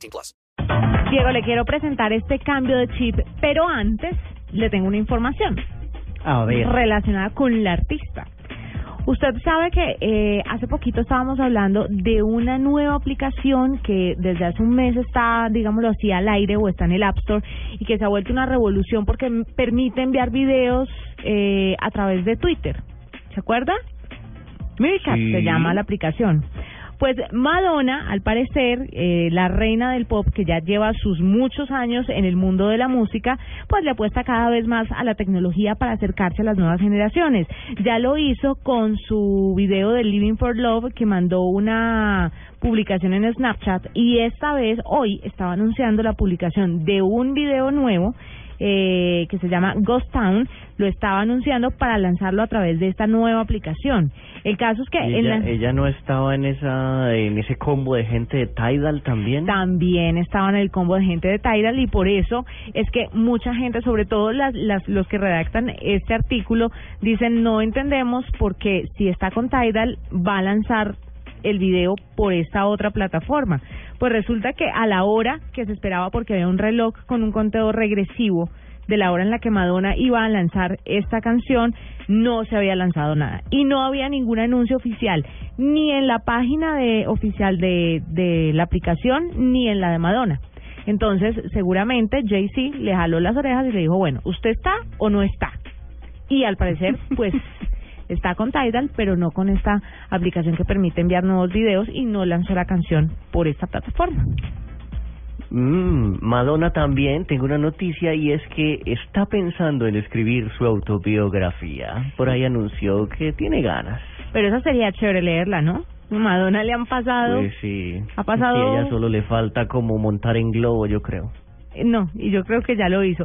18 plus. Diego, le quiero presentar este cambio de chip, pero antes le tengo una información A ver. relacionada con la artista. Usted sabe que eh, hace poquito estábamos hablando de una nueva aplicación que desde hace un mes está, digámoslo así, al aire o está en el App Store y que se ha vuelto una revolución porque permite enviar videos eh, a través de Twitter. ¿Se acuerda? Meerkat Sí. se llama la aplicación. Pues Madonna, al parecer, eh, la reina del pop que ya lleva sus muchos años en el mundo de la música, pues le apuesta cada vez más a la tecnología para acercarse a las nuevas generaciones. Ya lo hizo con su video de Living for Love que mandó una publicación en Snapchat y esta vez hoy estaba anunciando la publicación de un video nuevo eh, que se llama Ghost Town, lo estaba anunciando para lanzarlo a través de esta nueva aplicación. El caso es que en Ella, la- ella no estaba en esa en ese combo de gente de Tidal también. también estaban en el combo de gente de Tidal y por eso es que mucha gente, sobre todo las, las, los que redactan este artículo, dicen no entendemos porque si está con Tidal va a lanzar el video por esta otra plataforma. Pues resulta que a la hora que se esperaba porque había un reloj con un conteo regresivo de la hora en la que Madonna iba a lanzar esta canción, no se había lanzado nada. Y no había ningún anuncio oficial, ni en la página de, oficial de, de la aplicación, ni en la de Madonna. Entonces, seguramente Jay-Z le jaló las orejas y le dijo, bueno, ¿usted está o no está? Y al parecer, pues, está con Tidal, pero no con esta aplicación que permite enviar nuevos videos y no lanzó la canción por esta plataforma. Mm, Madonna también, tengo una noticia y es que está pensando en escribir su autobiografía. Por ahí anunció que tiene ganas. Pero esa sería chévere leerla, ¿no? Madonna le han pasado... Pues sí. Ha pasado- Sí, a ella solo le falta como montar en globo, yo creo. Eh, No, y yo creo que ya lo hizo.